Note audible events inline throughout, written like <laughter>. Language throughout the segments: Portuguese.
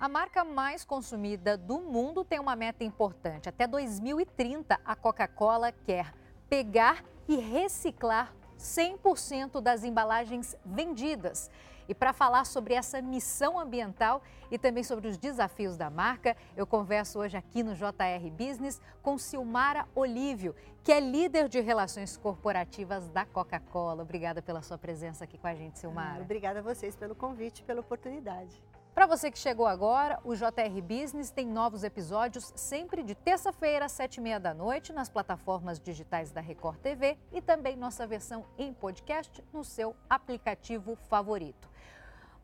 A marca mais consumida do mundo tem uma meta importante. Até 2030, a Coca-Cola quer pegar e reciclar 100% das embalagens vendidas. E para falar sobre essa missão ambiental e também sobre os desafios da marca, eu converso hoje aqui no JR Business com Silmara Olívio, que é líder de relações corporativas da Coca-Cola. Obrigada pela sua presença aqui com a gente, Silmara. Obrigada a vocês pelo convite, pela oportunidade. Para você que chegou agora, o JR Business tem novos episódios sempre de terça-feira, às sete e meia da noite, nas plataformas digitais da Record TV e também nossa versão em podcast no seu aplicativo favorito.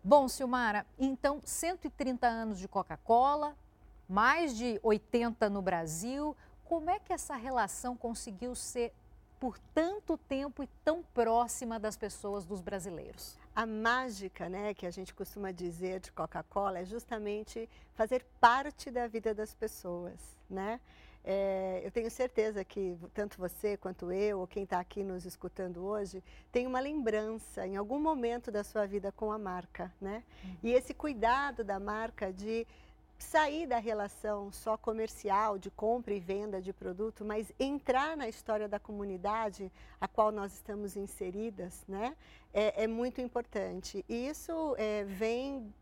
Bom, Silmara, então 130 anos de Coca-Cola, mais de 80 no Brasil. Como é que essa relação conseguiu ser por tanto tempo e tão próxima das pessoas, dos brasileiros? A mágica, né, que a gente costuma dizer de Coca-Cola é justamente fazer parte da vida das pessoas, né? É, eu tenho certeza que tanto você quanto eu, ou quem está aqui nos escutando hoje, tem uma lembrança em algum momento da sua vida com a marca, né? Uhum. E esse cuidado da marca de sair da relação só comercial, de compra e venda de produto, mas entrar na história da comunidade a qual nós estamos inseridas, né, é, é muito importante. E isso é, vem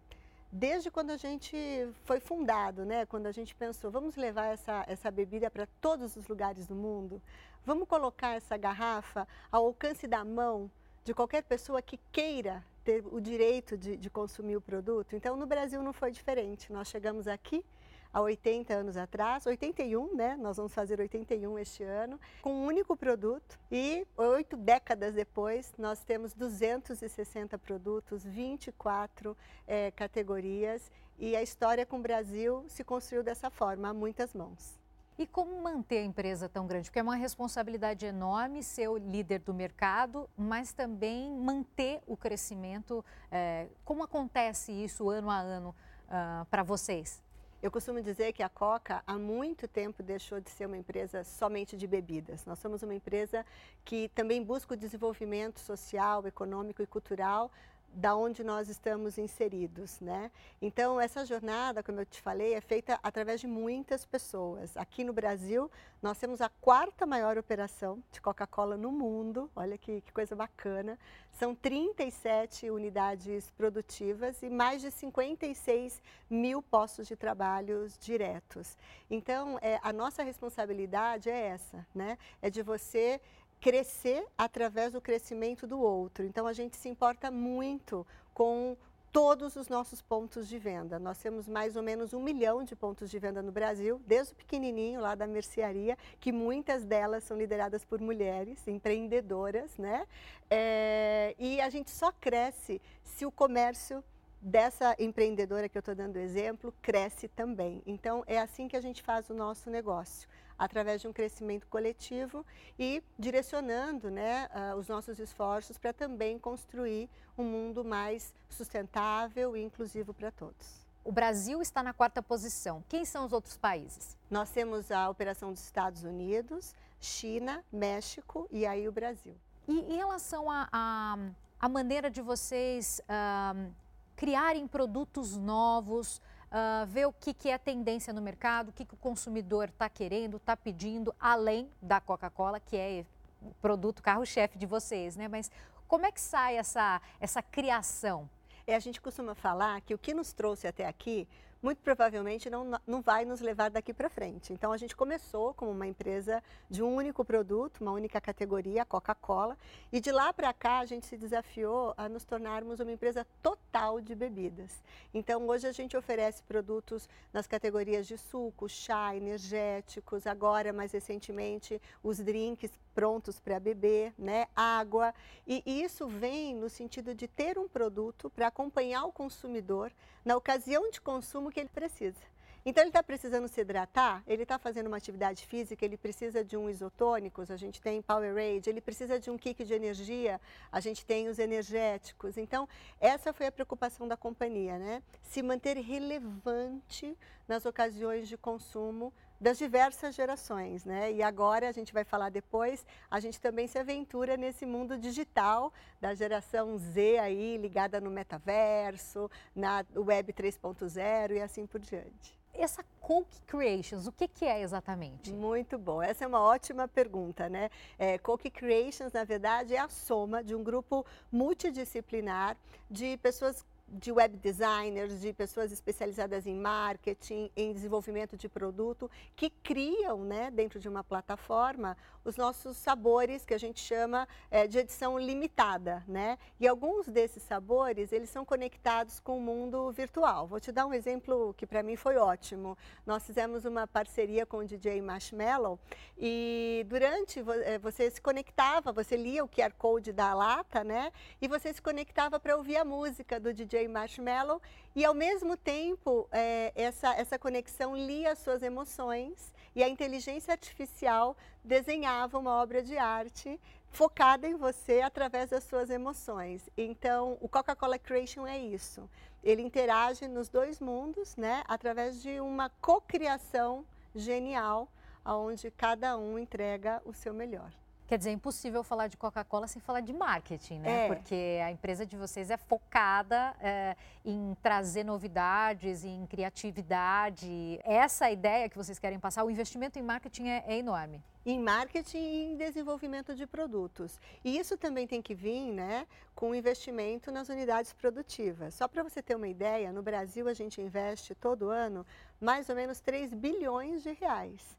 desde quando a gente foi fundado, né, quando a gente pensou, vamos levar essa, essa bebida para todos os lugares do mundo, vamos colocar essa garrafa ao alcance da mão de qualquer pessoa que queira ter o direito de, de, consumir o produto. Então, no Brasil não foi diferente. Nós chegamos aqui há 80 anos atrás, 81, né? Nós vamos fazer 81 este ano, com um único produto. E oito décadas depois, nós temos 260 produtos, 24 é, categorias. E a história com o Brasil se construiu dessa forma, a muitas mãos. E como manter a empresa tão grande? Porque é uma responsabilidade enorme ser o líder do mercado, mas também manter o crescimento. É, como acontece isso ano a ano uh, para vocês? Eu costumo dizer que a Coca há muito tempo deixou de ser uma empresa somente de bebidas. Nós somos uma empresa que também busca o desenvolvimento social, econômico e cultural da onde nós estamos inseridos, né? Então essa jornada, como eu te falei, é feita através de muitas pessoas. Aqui no Brasil, nós temos a quarta maior operação de Coca-Cola no mundo. Olha que, que, coisa bacana. São 37 unidades produtivas e mais de 56 mil postos de trabalho diretos. Então, é, a nossa responsabilidade é essa, né? É de você crescer através do crescimento do outro. Então a gente se importa muito com todos os nossos pontos de venda. Nós temos mais ou menos um milhão de pontos de venda no Brasil, desde o pequenininho lá da mercearia, que muitas delas são lideradas por mulheres empreendedoras, né? É, e a gente só cresce se o comércio dessa empreendedora que eu estou dando exemplo cresce também. Então é assim que a gente faz o nosso negócio através de um crescimento coletivo e direcionando né, uh, os nossos esforços para também construir um mundo mais sustentável e inclusivo para todos. O Brasil está na quarta posição. Quem são os outros países? Nós temos a operação dos Estados Unidos, China, México e aí o Brasil. E em relação à a, a, a, maneira de vocês uh, criarem produtos novos, uh, ver o que, que é tendência no mercado, o que, que o consumidor está querendo, está pedindo, além da Coca-Cola, que é o produto carro-chefe de vocês, né? Mas como é que sai essa, essa criação? É, a gente costuma falar que o que nos trouxe até aqui muito provavelmente não, não vai nos levar daqui para frente. Então a gente começou como uma empresa de um único produto, uma única categoria, a Coca-Cola, e de lá para cá a gente se desafiou a nos tornarmos uma empresa total de bebidas. Então hoje a gente oferece produtos nas categorias de suco, chá, energéticos, agora mais recentemente os drinks prontos para beber, né, água, e isso vem no sentido de ter um produto para acompanhar o consumidor na ocasião de consumo que ele precisa. Então ele está precisando se hidratar, ele está fazendo uma atividade física, ele precisa de um isotônicos, a gente tem Powerade, ele precisa de um kick de energia, a gente tem os energéticos. Então essa foi a preocupação da companhia, né? Se manter relevante nas ocasiões de consumo das diversas gerações, né? E agora a gente vai falar depois, a gente também se aventura nesse mundo digital da geração Z aí ligada no metaverso, na web 3.0 e assim por diante. Essa Coke Creations, o que, que, é exatamente? Muito bom, essa é uma ótima pergunta, né? É, Coke Creations, na verdade, é a soma de um grupo multidisciplinar de pessoas de web designers, de pessoas especializadas em marketing, em desenvolvimento de produto, que criam, né, dentro de uma plataforma, os nossos sabores que a gente chama é, de edição limitada, né? E alguns desses sabores, eles são conectados com o mundo virtual. Vou te dar um exemplo que para mim foi ótimo. Nós fizemos uma parceria com o DJ Marshmallow e durante é, você se conectava, você lia o QR Code da lata, né? E você se conectava para ouvir a música do DJ Marshmallow e ao mesmo tempo é, essa, essa conexão lia as suas emoções e a inteligência artificial desenhava uma obra de arte focada em você através das suas emoções. Então, o Coca-Cola Creation é isso. Ele interage nos dois mundos, né, através de uma cocriação genial, onde cada um entrega o seu melhor. Quer dizer, é impossível falar de Coca-Cola sem falar de marketing, né? É. Porque a empresa de vocês é focada é, em trazer novidades, em criatividade. Essa ideia que vocês querem passar, o investimento em marketing é, é enorme em marketing e em desenvolvimento de produtos. E isso também tem que vir né, com investimento nas unidades produtivas. Só para você ter uma ideia, no Brasil a gente investe todo ano mais ou menos 3 bilhões de reais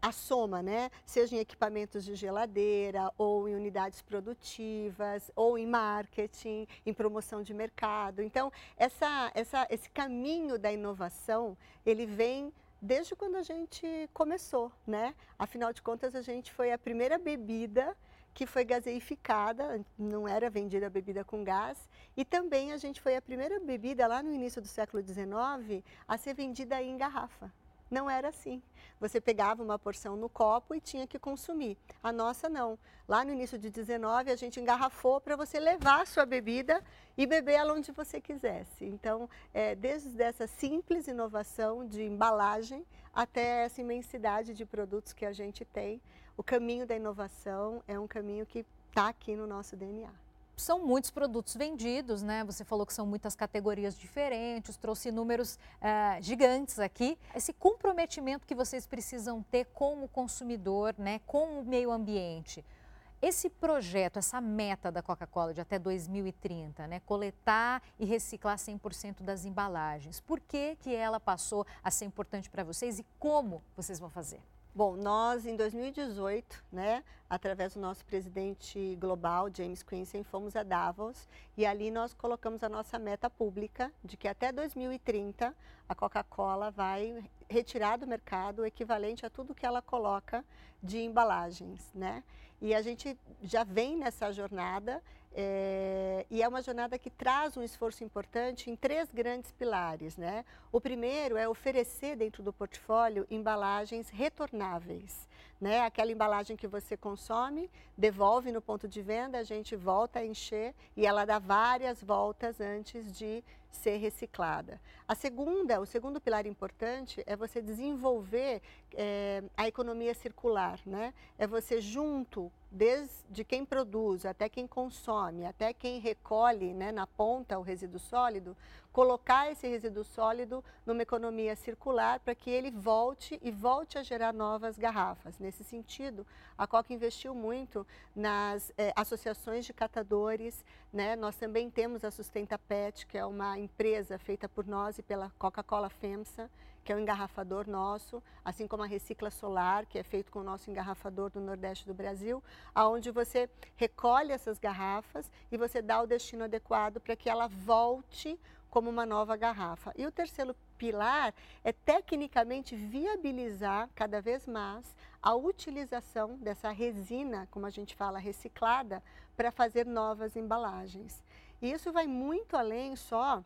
a soma, né? Seja em equipamentos de geladeira, ou em unidades produtivas, ou em marketing, em promoção de mercado. Então, essa, essa, esse caminho da inovação, ele vem desde quando a gente começou, né? Afinal de contas, a gente foi a primeira bebida que foi gaseificada, não era vendida bebida com gás, e também a gente foi a primeira bebida lá no início do século XIX a ser vendida em garrafa. Não era assim. Você pegava uma porção no copo e tinha que consumir. A nossa não. Lá no início de 19 a gente engarrafou para você levar a sua bebida e beber ela onde você quisesse. Então, é, desde essa simples inovação de embalagem até essa imensidade de produtos que a gente tem, o caminho da inovação é um caminho que está aqui no nosso DNA são muitos produtos vendidos, né? Você falou que são muitas categorias diferentes, trouxe números uh, gigantes aqui. Esse comprometimento que vocês precisam ter com o consumidor, né? Com o meio ambiente. Esse projeto, essa meta da Coca-Cola de até 2030, né, coletar e reciclar 100% das embalagens, por que, que ela passou a ser importante para vocês e como vocês vão fazer? Bom, nós em 2018, né, através do nosso presidente global, James Quincy, fomos a Davos e ali nós colocamos a nossa meta pública de que até 2030 a Coca-Cola vai retirar do mercado o equivalente a tudo que ela coloca de embalagens, né? E a gente já vem nessa jornada é, e é uma jornada que traz um esforço importante em três grandes pilares. Né? O primeiro é oferecer dentro do portfólio embalagens retornáveis. Né? Aquela embalagem que você consome, devolve no ponto de venda, a gente volta a encher e ela dá várias voltas antes de ser reciclada. A segunda, o segundo pilar importante é você desenvolver é, a economia circular, né? É você junto desde quem produz até quem consome, até quem recolhe né, na ponta o resíduo sólido, colocar esse resíduo sólido numa economia circular para que ele volte e volte a gerar novas garrafas. Nesse sentido, a Coca investiu muito nas eh, associações de catadores. Né? Nós também temos a Sustenta Pet, que é uma empresa feita por nós e pela Coca-Cola FEMSA, que é o engarrafador nosso, assim como a Recicla Solar, que é feito com o nosso engarrafador do Nordeste do Brasil, aonde você recolhe essas garrafas e você dá o destino adequado para que ela volte como uma nova garrafa. E o terceiro pilar é tecnicamente viabilizar cada vez mais a utilização dessa resina, como a gente fala, reciclada, para fazer novas embalagens. E isso vai muito além só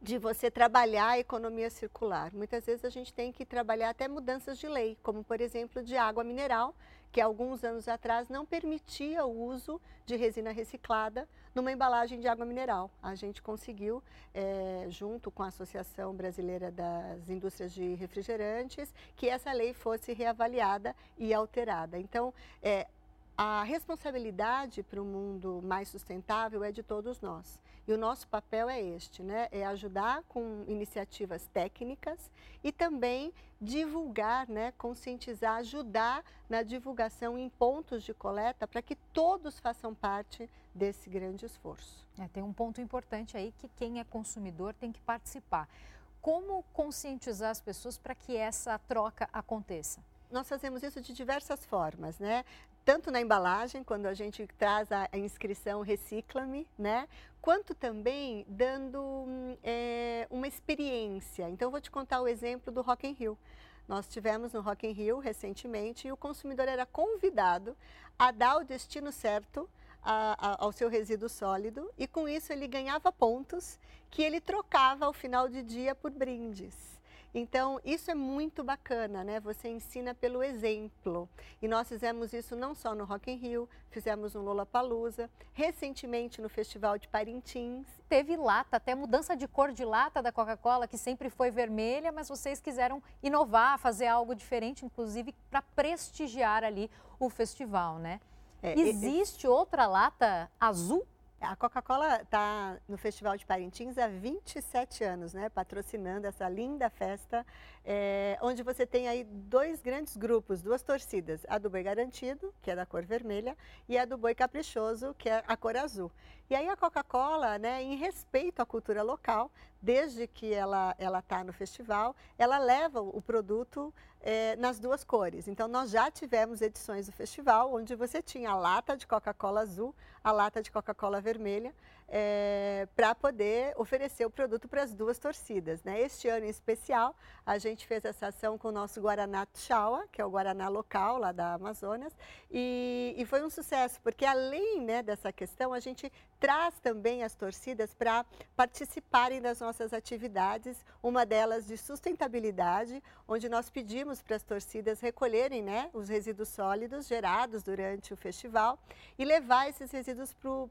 de você trabalhar a economia circular. Muitas vezes a gente tem que trabalhar até mudanças de lei, como por exemplo de água mineral, que alguns anos atrás não permitia o uso de resina reciclada numa embalagem de água mineral. A gente conseguiu, é, junto com a Associação Brasileira das Indústrias de Refrigerantes, que essa lei fosse reavaliada e alterada. Então, é, a responsabilidade para um mundo mais sustentável é de todos nós. E o nosso papel é este, né? É ajudar com iniciativas técnicas e também divulgar, né? conscientizar, ajudar na divulgação em pontos de coleta para que todos façam parte desse grande esforço. É, tem um ponto importante aí que quem é consumidor tem que participar. Como conscientizar as pessoas para que essa troca aconteça? Nós fazemos isso de diversas formas, né? Tanto na embalagem, quando a gente traz a, inscrição Recicla-me, né? Quanto também dando é, uma experiência. Então, eu vou te contar o exemplo do Rock in Rio. Nós tivemos no Rock in Rio recentemente e o consumidor era convidado a dar o destino certo a, a, ao seu resíduo sólido e com isso ele ganhava pontos que ele trocava ao final de dia por brindes. Então, isso é muito bacana, né? Você ensina pelo exemplo. E nós fizemos isso não só no Rock in Rio, fizemos no Lollapalooza, recentemente no Festival de Parintins. Teve lata, até mudança de cor de lata da Coca-Cola, que sempre foi vermelha, mas vocês quiseram inovar, fazer algo diferente, inclusive para prestigiar ali o festival, né? É, Existe outra lata azul a Coca-Cola está no Festival de Parintins há 27 anos, né, patrocinando essa linda festa, é, onde você tem aí dois grandes grupos, duas torcidas, a do Boi Garantido, que é da cor vermelha, e a do Boi Caprichoso, que é a cor azul. E aí a Coca-Cola, né, em respeito à cultura local, desde que ela está no festival, ela leva o produto é, nas duas cores. Então, nós já tivemos edições do festival onde você tinha a lata de Coca-Cola azul, a lata de Coca-Cola vermelha, é, para poder oferecer o produto para as duas torcidas. Né? Este ano em especial, a gente fez essa ação com o nosso Guaraná Tchaua, que é o Guaraná local lá da Amazonas, e, e foi um sucesso, porque além né, dessa questão, a gente traz também as torcidas para participarem das nossas atividades, uma delas de sustentabilidade, onde nós pedimos para as torcidas recolherem né, os resíduos sólidos gerados durante o festival e levar esses resíduos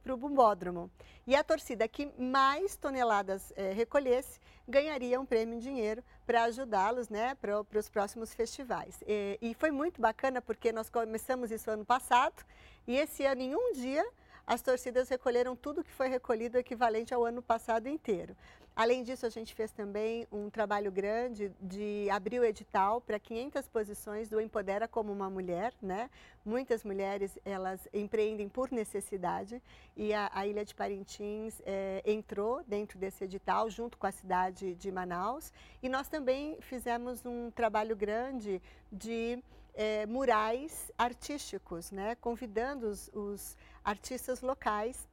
para o bumbódromo. E a torcida que mais toneladas é, recolhesse ganharia um prêmio em dinheiro para ajudá-los né, para os próximos festivais. E, e foi muito bacana porque nós começamos isso ano passado e esse ano, em um dia, as torcidas recolheram tudo que foi recolhido equivalente ao ano passado inteiro. Além disso, a gente fez também um trabalho grande de abrir o edital para 500 posições do Empodera como uma mulher, né? Muitas mulheres, elas empreendem por necessidade e a, a Ilha de Parintins é, entrou dentro desse edital junto com a cidade de Manaus e nós também fizemos um trabalho grande de é, murais artísticos, né? Convidando os, os artistas locais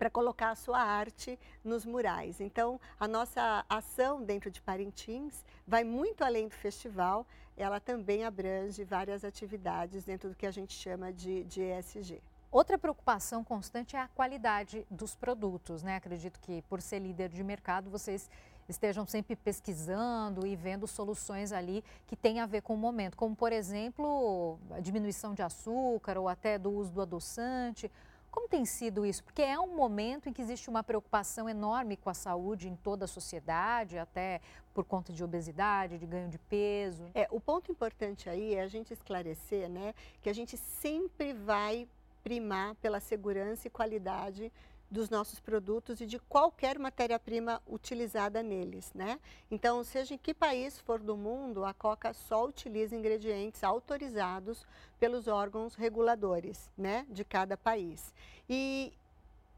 para colocar a sua arte nos murais. Então, a nossa ação dentro de Parintins vai muito além do festival, ela também abrange várias atividades dentro do que a gente chama de, de ESG. Outra preocupação constante é a qualidade dos produtos, né? Acredito que por ser líder de mercado, vocês estejam sempre pesquisando e vendo soluções ali que têm a ver com o momento, como por exemplo, a diminuição de açúcar ou até do uso do adoçante. Como tem sido isso? Porque é um momento em que existe uma preocupação enorme com a saúde em toda a sociedade, até por conta de obesidade, de ganho de peso. É, o ponto importante aí é a gente esclarecer, né, que a gente sempre vai primar pela segurança e qualidade dos nossos produtos e de qualquer matéria-prima utilizada neles, né? Então, seja em que país for do mundo, a Coca só utiliza ingredientes autorizados pelos órgãos reguladores, né, de cada país. E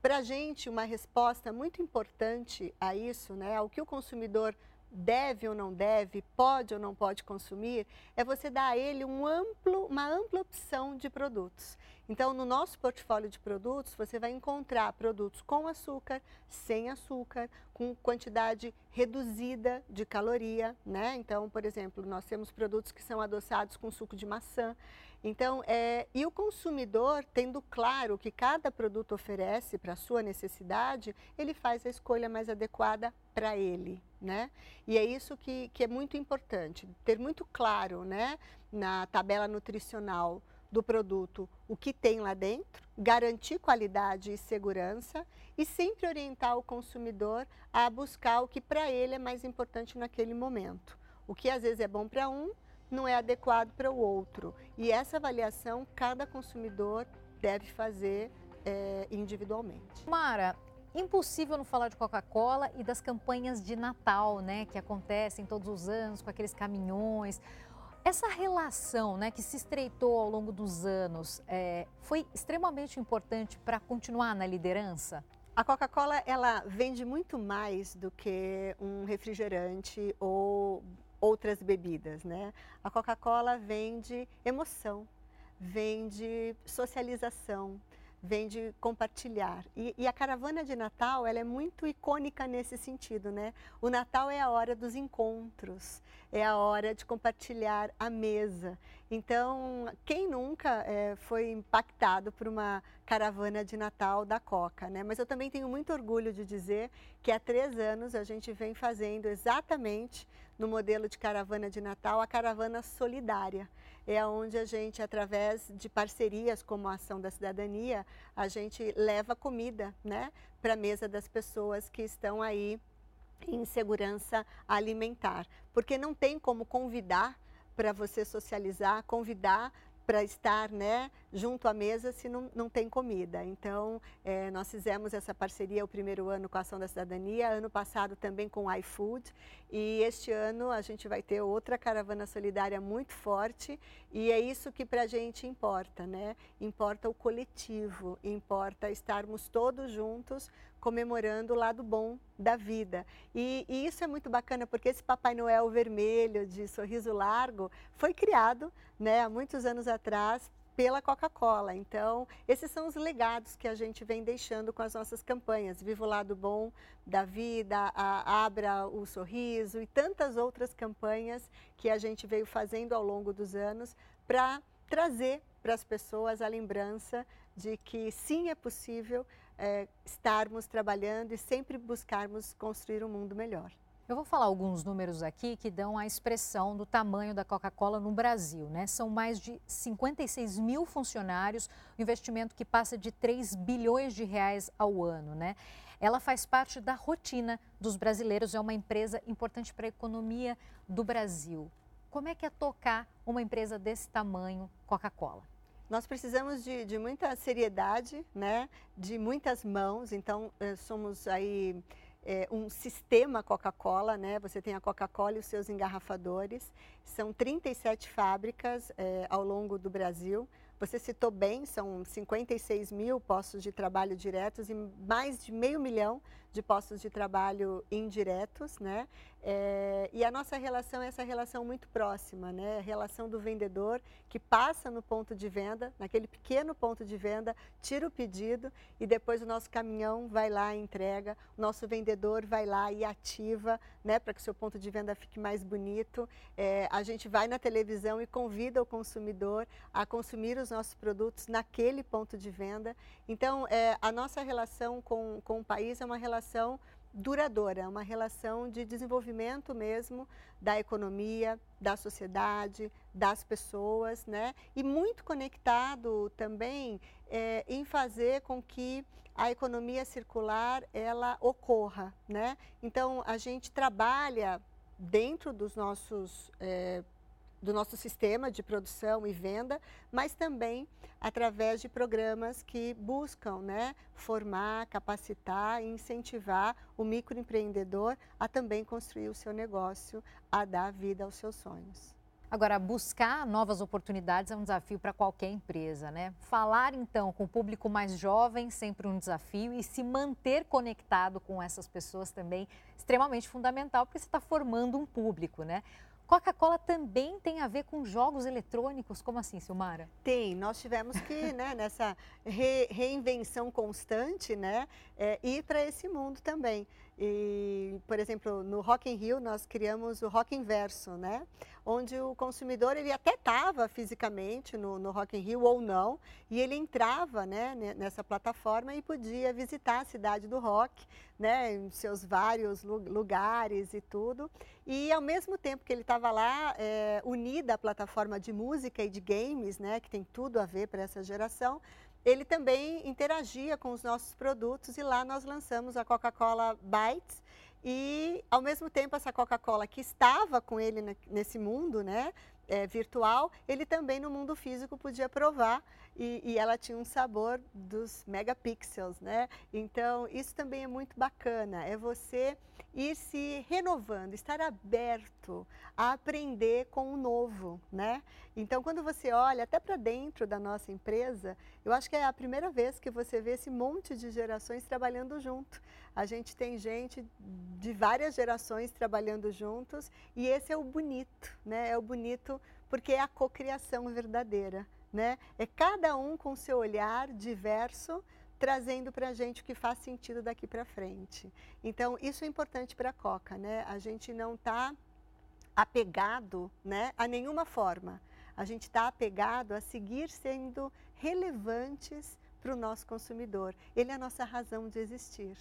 para a gente, uma resposta muito importante a isso, né, ao que o consumidor deve ou não deve, pode ou não pode consumir, é você dar a ele um amplo, uma ampla opção de produtos. Então, no nosso portfólio de produtos, você vai encontrar produtos com açúcar, sem açúcar, com quantidade reduzida de caloria, né? Então, por exemplo, nós temos produtos que são adoçados com suco de maçã. Então, é, e o consumidor, tendo claro que cada produto oferece para sua necessidade, ele faz a escolha mais adequada para ele, né? E é isso que, que é muito importante, ter muito claro, né, na tabela nutricional, do produto o que tem lá dentro, garantir qualidade e segurança e sempre orientar o consumidor a buscar o que para ele é mais importante naquele momento. O que às vezes é bom para um, não é adequado para o outro. E essa avaliação cada consumidor deve fazer é, individualmente. Mara, impossível não falar de Coca-Cola e das campanhas de Natal, né, que acontecem todos os anos com aqueles caminhões. Essa relação, né, que se estreitou ao longo dos anos, é, foi extremamente importante para continuar na liderança. A Coca-Cola ela vende muito mais do que um refrigerante ou outras bebidas, né? A Coca-Cola vende emoção, vende socialização, vem de compartilhar. E, e, a caravana de Natal, ela é muito icônica nesse sentido, né? O Natal é a hora dos encontros, é a hora de compartilhar a mesa. Então, quem nunca é, foi impactado por uma caravana de Natal da Coca, né? Mas eu também tenho muito orgulho de dizer que há três anos a gente vem fazendo exatamente no modelo de caravana de Natal a caravana solidária é onde a gente, através de parcerias como a Ação da Cidadania, a gente leva comida né, para a mesa das pessoas que estão aí em segurança alimentar. Porque não tem como convidar para você socializar, convidar para estar né, junto à mesa se não, não tem comida. Então, é, nós fizemos essa parceria o primeiro ano com a Ação da Cidadania, ano passado também com o iFood, e este ano a gente vai ter outra caravana solidária muito forte, e é isso que para a gente importa, né? Importa o coletivo, importa estarmos todos juntos comemorando o lado bom da vida. E, e, isso é muito bacana porque esse Papai Noel vermelho de sorriso largo foi criado né, há muitos anos atrás pela Coca-Cola. Então, esses são os legados que a gente vem deixando com as nossas campanhas. Viva o lado bom da vida, a, abra o sorriso e tantas outras campanhas que a gente veio fazendo ao longo dos anos para trazer para as pessoas a lembrança de que sim é possível é, estarmos trabalhando e sempre buscarmos construir um mundo melhor. Eu vou falar alguns números aqui que dão a expressão do tamanho da Coca-Cola no Brasil. Né? São mais de 56 mil funcionários, um investimento que passa de 3 bilhões de reais ao ano. Né? Ela faz parte da rotina dos brasileiros, é uma empresa importante para a economia do Brasil. Como é que é tocar uma empresa desse tamanho, Coca-Cola? Nós precisamos de, de, muita seriedade, né? de muitas mãos, então eh, somos aí é, um sistema Coca-Cola, né? Você tem a Coca-Cola e os seus engarrafadores. São 37 fábricas é, ao longo do Brasil. Você citou bem, são 56 mil postos de trabalho diretos e mais de meio milhão de postos de trabalho indiretos, né? É, e a nossa relação é essa relação muito próxima, né? A relação do vendedor que passa no ponto de venda, naquele pequeno ponto de venda, tira o pedido e depois o nosso caminhão vai lá e entrega, o nosso vendedor vai lá e ativa, né? Para que o seu ponto de venda fique mais bonito. É, a gente vai na televisão e convida o consumidor a consumir os nossos produtos naquele ponto de venda. Então, é, a nossa relação com, com o país é uma relação duradoura, uma relação de desenvolvimento mesmo da economia, da sociedade, das pessoas, né? E muito conectado também é, em fazer com que a economia circular ela ocorra, né? Então a gente trabalha dentro dos nossos é, do nosso sistema de produção e venda, mas também através de programas que buscam né, formar, capacitar e incentivar o microempreendedor a também construir o seu negócio, a dar vida aos seus sonhos. Agora, buscar novas oportunidades é um desafio para qualquer empresa, né? Falar então com o público mais jovem sempre um desafio e se manter conectado com essas pessoas também extremamente fundamental, porque você está formando um público, né? Coca-Cola também tem a ver com jogos eletrônicos? Como assim, Silmara? Tem. Nós tivemos que, <laughs> né, nessa re reinvenção constante, né, é, ir para esse mundo também. E, por exemplo, no Rock in Rio nós criamos o Rock Inverso, né? Onde o consumidor ele até estava fisicamente no, no Rock in Rio ou não, e ele entrava, né, nessa plataforma e podia visitar a cidade do rock né, em seus vários lugares e tudo. E ao mesmo tempo que ele estava lá, é, unida à plataforma de música e de games, né, que tem tudo a ver para essa geração, ele também interagia com os nossos produtos e lá nós lançamos a Coca-Cola Bites e ao mesmo tempo essa Coca-Cola que estava com ele nesse mundo, né, é, virtual, ele também no mundo físico podia provar e, e, ela tinha um sabor dos megapixels, né? Então isso também é muito bacana, é você ir se renovando, estar aberto a aprender com o novo, né? Então quando você olha até para dentro da nossa empresa, eu acho que é a primeira vez que você vê esse monte de gerações trabalhando junto. A gente tem gente de várias gerações trabalhando juntos e esse é o bonito, né? É o bonito porque é a cocriação verdadeira, né? É cada um com seu olhar diverso trazendo para a gente o que faz sentido daqui para frente. Então isso é importante para a Coca, né? A gente não está apegado, né, a nenhuma forma. A gente está apegado a seguir sendo relevantes para o nosso consumidor. Ele é a nossa razão de existir.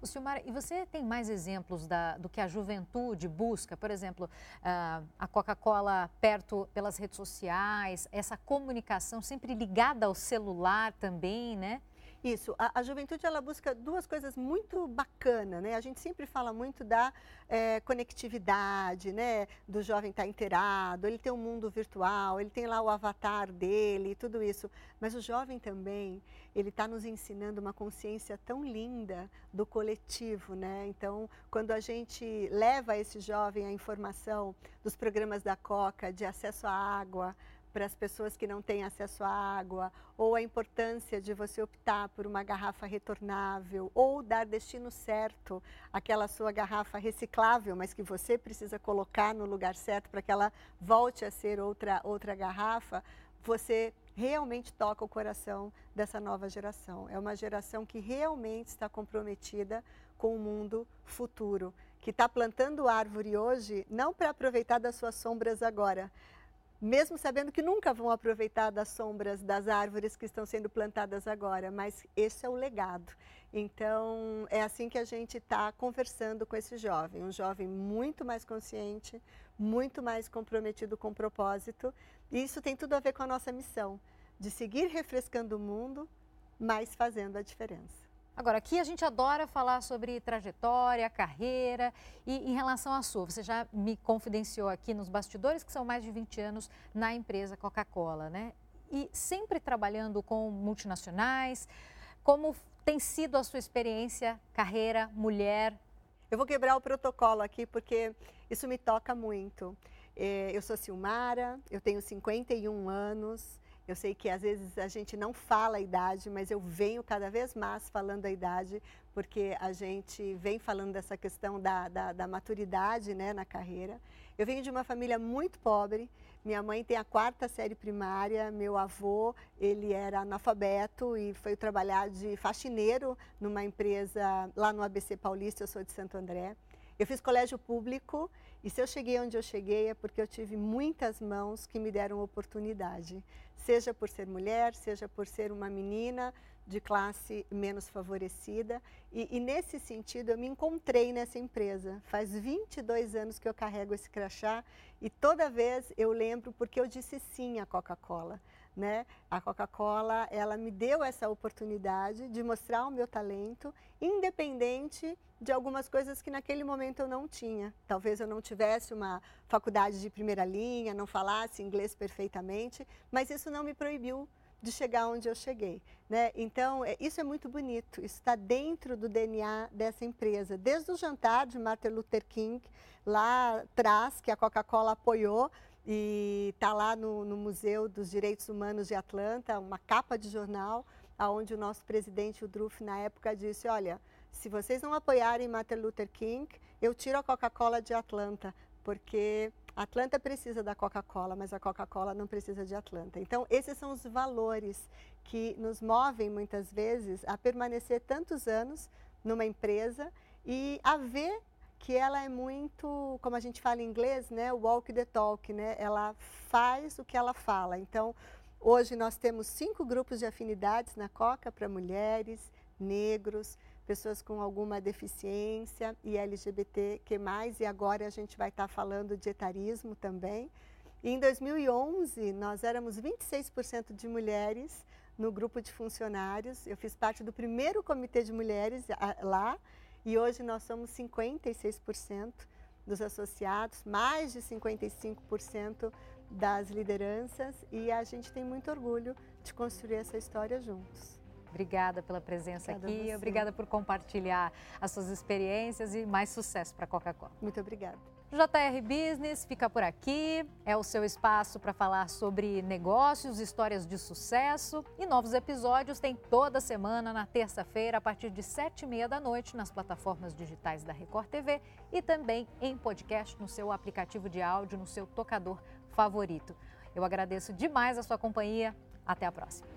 O Silmar, e você tem mais exemplos da, do que a juventude busca? Por exemplo, uh, a Coca-Cola perto pelas redes sociais, essa comunicação sempre ligada ao celular também, né? Isso, a, a, juventude ela busca duas coisas muito bacanas, né? A gente sempre fala muito da é, conectividade, né? Do jovem estar tá inteirado, ele tem um mundo virtual, ele tem lá o avatar dele tudo isso. Mas o jovem também, ele está nos ensinando uma consciência tão linda do coletivo, né? Então, quando a gente leva esse jovem a informação dos programas da Coca, de acesso à água, para as pessoas que não têm acesso à água, ou a importância de você optar por uma garrafa retornável, ou dar destino certo àquela sua garrafa reciclável, mas que você precisa colocar no lugar certo para que ela volte a ser outra, outra garrafa, você realmente toca o coração dessa nova geração. É uma geração que realmente está comprometida com o mundo futuro, que está plantando árvore hoje não para aproveitar das suas sombras agora, mesmo sabendo que nunca vão aproveitar das sombras das árvores que estão sendo plantadas agora, mas esse é o legado. Então, é assim que a gente está conversando com esse jovem, um jovem muito mais consciente, muito mais comprometido com o propósito, e isso tem tudo a ver com a nossa missão, de seguir refrescando o mundo, mas fazendo a diferença. Agora, aqui a gente adora falar sobre trajetória, carreira e em relação à sua, você já me confidenciou aqui nos bastidores que são mais de 20 anos na empresa Coca-Cola, né? E sempre trabalhando com multinacionais, como tem sido a sua experiência, carreira, mulher? Eu vou quebrar o protocolo aqui porque isso me toca muito. É, eu sou Silmara, eu tenho 51 anos, eu sei que às vezes a gente não fala a idade, mas eu venho cada vez mais falando a idade, porque a gente vem falando dessa questão da, da, da maturidade né, na carreira. Eu venho de uma família muito pobre. Minha mãe tem a quarta série primária, meu avô, ele era analfabeto e foi trabalhar de faxineiro numa empresa lá no ABC Paulista, eu sou de Santo André. Eu fiz colégio público e se eu cheguei onde eu cheguei é porque eu tive muitas mãos que me deram oportunidade, seja por ser mulher, seja por ser uma menina de classe menos favorecida. E, e nesse sentido eu me encontrei nessa empresa. Faz 22 anos que eu carrego esse crachá e toda vez eu lembro porque eu disse sim à Coca-Cola né? A Coca-Cola, ela me deu essa oportunidade de mostrar o meu talento, independente de algumas coisas que naquele momento eu não tinha. Talvez eu não tivesse uma faculdade de primeira linha, não falasse inglês perfeitamente, mas isso não me proibiu de chegar onde eu cheguei. Né? Então, é, isso é muito bonito, isso está dentro do DNA dessa empresa. Desde o jantar de Martin Luther King, lá atrás, que a Coca-Cola apoiou, e está lá no, no, Museu dos Direitos Humanos de Atlanta, uma capa de jornal, onde o nosso presidente, o Druff, na época disse, olha, se vocês não apoiarem Martin Luther King, eu tiro a Coca-Cola de Atlanta, porque Atlanta precisa da Coca-Cola, mas a Coca-Cola não precisa de Atlanta. Então, esses são os valores que nos movem, muitas vezes, a permanecer tantos anos numa empresa e a ver que ela é muito, como a gente fala em inglês, né, walk the talk, né? Ela faz o que ela fala. Então, hoje nós temos cinco grupos de afinidades na Coca para mulheres, negros, pessoas com alguma deficiência e LGBT que mais e agora a gente vai estar falando de etarismo também. E em 2011 nós éramos 26% de mulheres no grupo de funcionários. Eu fiz parte do primeiro comitê de mulheres lá e hoje nós somos 56% dos associados, mais de 55% das lideranças e a gente tem muito orgulho de construir essa história juntos. Obrigada pela presença obrigada aqui, obrigada por compartilhar as suas experiências e mais sucesso para a Coca-Cola. Muito obrigada. JR Business fica por aqui, é o seu espaço para falar sobre negócios, histórias de sucesso e novos episódios tem toda semana na terça-feira a partir de sete e meia da noite nas plataformas digitais da Record TV e também em podcast no seu aplicativo de áudio, no seu tocador favorito. Eu agradeço demais a sua companhia, até a próxima.